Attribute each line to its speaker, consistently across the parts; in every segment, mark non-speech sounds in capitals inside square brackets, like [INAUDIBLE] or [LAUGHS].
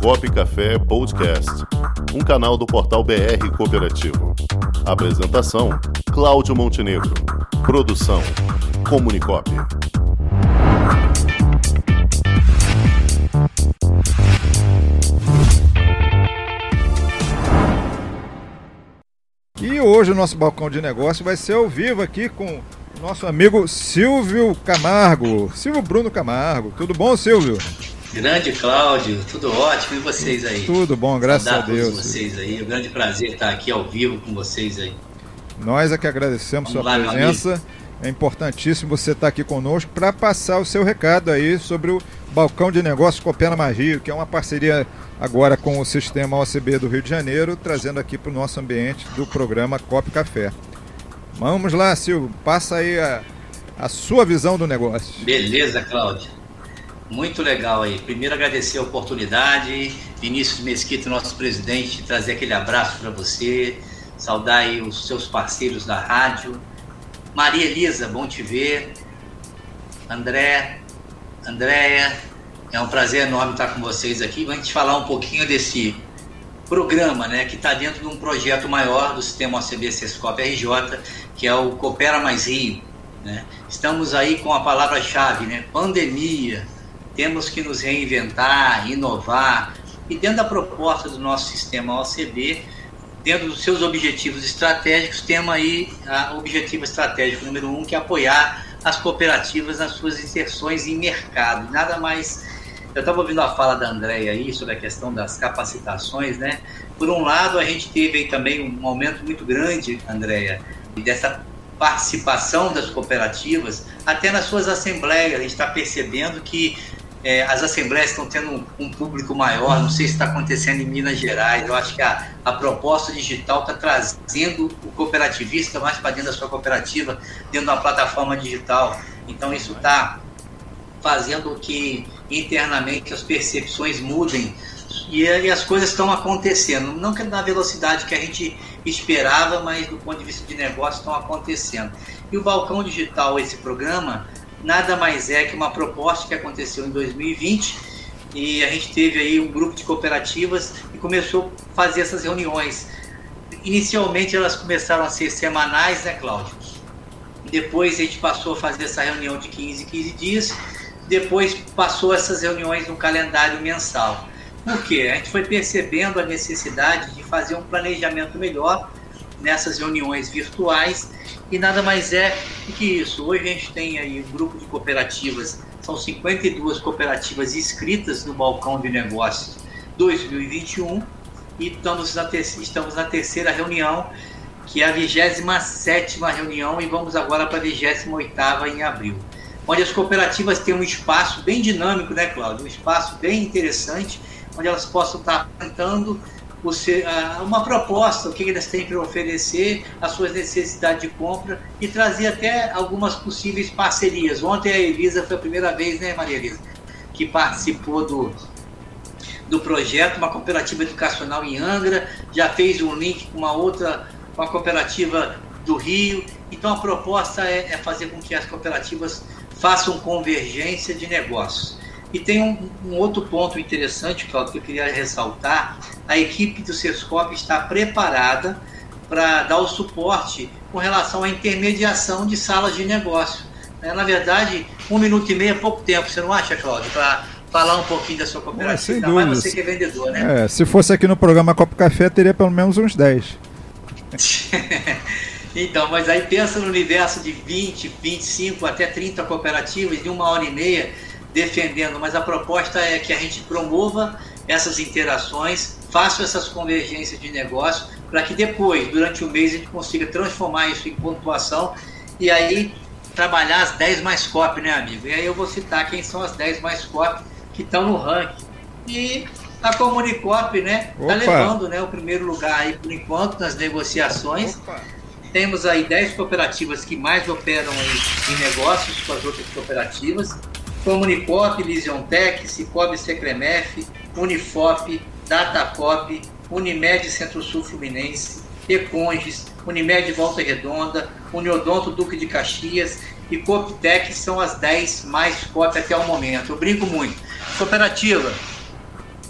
Speaker 1: Cop Café Podcast, um canal do portal BR Cooperativo. Apresentação: Cláudio Montenegro. Produção: Comunicop.
Speaker 2: E hoje o nosso balcão de negócio vai ser ao vivo aqui com nosso amigo Silvio Camargo, Silvio Bruno Camargo. Tudo bom, Silvio?
Speaker 3: Grande Cláudio, tudo ótimo e vocês aí?
Speaker 2: Tudo bom, graças a Deus.
Speaker 3: Vocês aí, é um grande prazer estar aqui ao vivo com vocês aí.
Speaker 2: Nós é que agradecemos
Speaker 3: Vamos
Speaker 2: sua
Speaker 3: lá,
Speaker 2: presença. É importantíssimo você estar aqui conosco para passar o seu recado aí sobre o Balcão de Negócios Coopera Magia, que é uma parceria agora com o Sistema OCB do Rio de Janeiro, trazendo aqui para o nosso ambiente do programa Cop Café. Vamos lá, Silvio, passa aí a, a sua visão do negócio.
Speaker 3: Beleza, Cláudio. Muito legal aí. Primeiro agradecer a oportunidade, Vinícius Mesquita, nosso presidente, trazer aquele abraço para você, saudar aí os seus parceiros da rádio. Maria Elisa, bom te ver. André, Andréia, é um prazer enorme estar com vocês aqui. Vamos falar um pouquinho desse programa, né, que está dentro de um projeto maior do sistema OCB Sescop RJ, que é o Coopera Mais Rio. Né? Estamos aí com a palavra-chave, né, pandemia. Temos que nos reinventar, inovar. E dentro da proposta do nosso sistema OCB, dentro dos seus objetivos estratégicos, temos aí o objetivo estratégico número um, que é apoiar as cooperativas nas suas inserções em mercado. Nada mais. Eu estava ouvindo a fala da Andréia aí sobre a questão das capacitações, né? Por um lado, a gente teve aí também um aumento muito grande, Andréia, dessa participação das cooperativas, até nas suas assembleias. A gente está percebendo que é, as assembleias estão tendo um, público maior, não sei se está acontecendo em Minas Gerais, eu acho que a, a proposta digital está trazendo o cooperativista mais para dentro da sua cooperativa, dentro de uma plataforma digital. Então isso está fazendo que internamente as percepções mudem e, e as coisas estão acontecendo, não que na velocidade que a gente esperava, mas do ponto de vista de negócio estão acontecendo. E o Balcão Digital, esse programa, nada mais é que uma proposta que aconteceu em 2020 e a gente teve aí um grupo de cooperativas e começou a fazer essas reuniões. Inicialmente elas começaram a ser semanais, né, Cláudio? Depois a gente passou a fazer essa reunião de 15 em 15 dias, depois passou essas reuniões no calendário mensal. Por quê? A gente foi percebendo a necessidade de fazer um planejamento melhor nessas reuniões virtuais e nada mais é do que isso. Hoje a gente tem aí um grupo de cooperativas, são 52 cooperativas inscritas no balcão de negócios 2021 e estamos na, estamos na terceira reunião, que é a 27 reunião e vamos agora para a 28 em abril. Onde as cooperativas têm um espaço bem dinâmico, né, Cláudio? Um espaço bem interessante, onde elas possam estar apresentando uma proposta, o que eles têm para oferecer, as suas necessidades de compra e trazer até algumas possíveis parcerias. Ontem a Elisa foi a primeira vez, né, Maria Elisa, que participou do, do projeto, uma cooperativa educacional em Angra, já fez um link com uma outra, uma cooperativa do Rio. Então a proposta é, é fazer com que as cooperativas façam convergência de negócios. E tem um, um, outro ponto interessante, Claudio, que eu queria ressaltar. A equipe do Sescop está preparada para dar o suporte com relação à intermediação de salas de negócio. É, na verdade, um minuto e meio é pouco tempo, você não acha, Cláudio? Para falar um pouquinho da sua cooperativa.
Speaker 2: Ainda mais
Speaker 3: você que é vendedor, né?
Speaker 2: É, se fosse aqui no programa Copo Café, teria pelo menos uns 10. [LAUGHS]
Speaker 3: então, mas aí pensa no universo de 20, 25 até 30 cooperativas de uma hora e meia defendendo, mas a proposta é que a gente promova essas interações, faça essas convergências de negócio, para que depois, durante o mês, a gente consiga transformar isso em pontuação e aí trabalhar as 10 mais COP, né, amigo? E aí eu vou citar quem são as 10 mais COP que estão no ranking. E a Comunicop, né, está levando né, o primeiro lugar aí por enquanto nas negociações. Opa. Temos aí 10 cooperativas que mais operam aí em negócios com as outras cooperativas. Comunicop, Lisiontec, Cicobi Secremef, Unifop, Datacop, Unimed Centro-Sul Fluminense, Econges, Unimed Volta Redonda, Uniodonto Duque de Caxias e Coptec são as 10 mais COP até o momento. Eu brinco muito. Cooperativa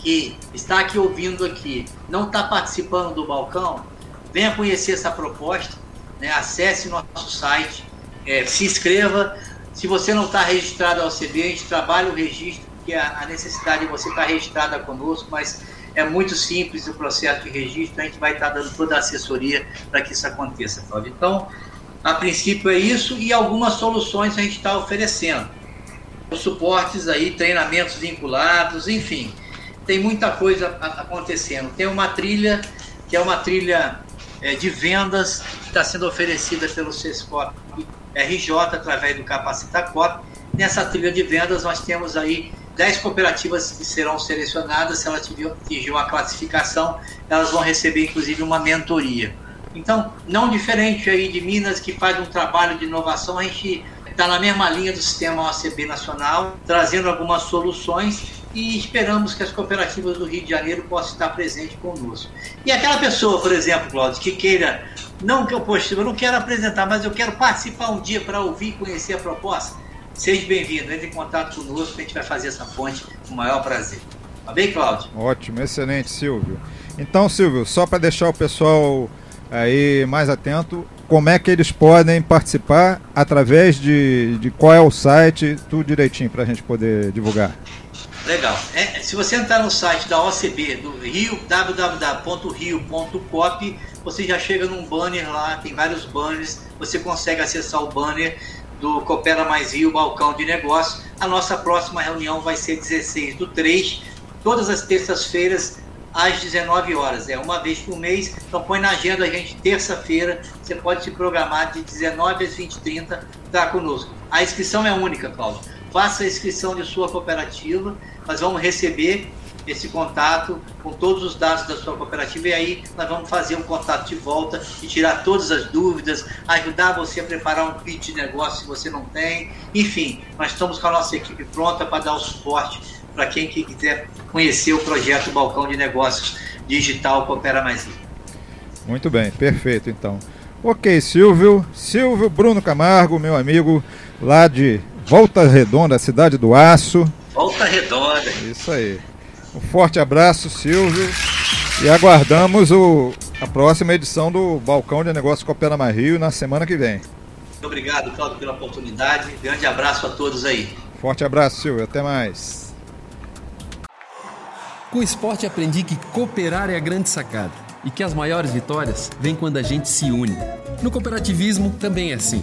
Speaker 3: que está aqui ouvindo aqui, não está participando do balcão, venha conhecer essa proposta, né? acesse nosso site, é, se inscreva. Se você não está registrado ao CB, a gente trabalha o registro, porque a, necessidade de você estar tá registrada conosco, mas é muito simples o processo de registro, a gente vai estar tá dando toda a assessoria para que isso aconteça, Cláudio. Então, a princípio é isso e algumas soluções a gente está oferecendo. Os suportes aí, treinamentos vinculados, enfim, tem muita coisa acontecendo. Tem uma trilha que é uma trilha é, de vendas que está sendo oferecida pelo Sescop RJ através do Capacitacop. Nessa trilha de vendas nós temos aí 10 cooperativas que serão selecionadas, se elas atingir uma classificação, elas vão receber inclusive uma mentoria. Então, não diferente aí de Minas que faz um trabalho de inovação, a gente está na mesma linha do sistema OCB nacional, trazendo algumas soluções e esperamos que as cooperativas do Rio de Janeiro possam estar presentes conosco. E aquela pessoa, por exemplo, Cláudio, que queira, não que eu poste, eu não quero apresentar, mas eu quero participar um dia para ouvir e conhecer a proposta, seja bem-vindo, entre em contato conosco, a gente vai fazer essa ponte com o maior prazer. Tá bem, Cláudio?
Speaker 2: Ótimo, excelente, Silvio. Então, Silvio, só para deixar o pessoal aí mais atento, como é que eles podem participar através de, de qual é o site, tudo direitinho para a gente poder divulgar.
Speaker 3: Legal. É, se você entrar no site da OCB, do Rio, www.rio.cop, você já chega num banner lá, tem vários banners, você consegue acessar o banner do Coopera Mais Rio, balcão de negócio. A nossa próxima reunião vai ser 16 do 3, todas as terças-feiras, às 19 horas. É uma vez por mês, então põe na agenda a gente terça-feira, você pode se programar de 19 às 20h30, tá conosco. A inscrição é única, Paulo. Faça a inscrição de sua cooperativa nós vamos receber esse contato com todos os dados da sua cooperativa e aí nós vamos fazer um contato de volta e tirar todas as dúvidas, ajudar você a preparar um pitch de negócio se você não tem. Enfim, nós estamos com a nossa equipe pronta para dar o suporte para quem quiser conhecer o projeto Balcão de Negócios Digital Coopera Mais
Speaker 2: Muito bem, perfeito então. Ok, Silvio. Silvio Bruno Camargo, meu amigo lá de Volta Redonda, cidade do Aço.
Speaker 3: Volta Redonda.
Speaker 2: Isso aí. Um forte abraço, Silvio. E aguardamos o, a próxima edição do Balcão de Negócios Coopera Mais Rio na semana que vem.
Speaker 3: Muito obrigado, Claudio, pela oportunidade. Grande abraço a todos aí.
Speaker 2: Forte abraço, Silvio. Até mais.
Speaker 4: Com o esporte aprendi que cooperar é a grande sacada e que as maiores vitórias vêm quando a gente se une. No cooperativismo também é assim.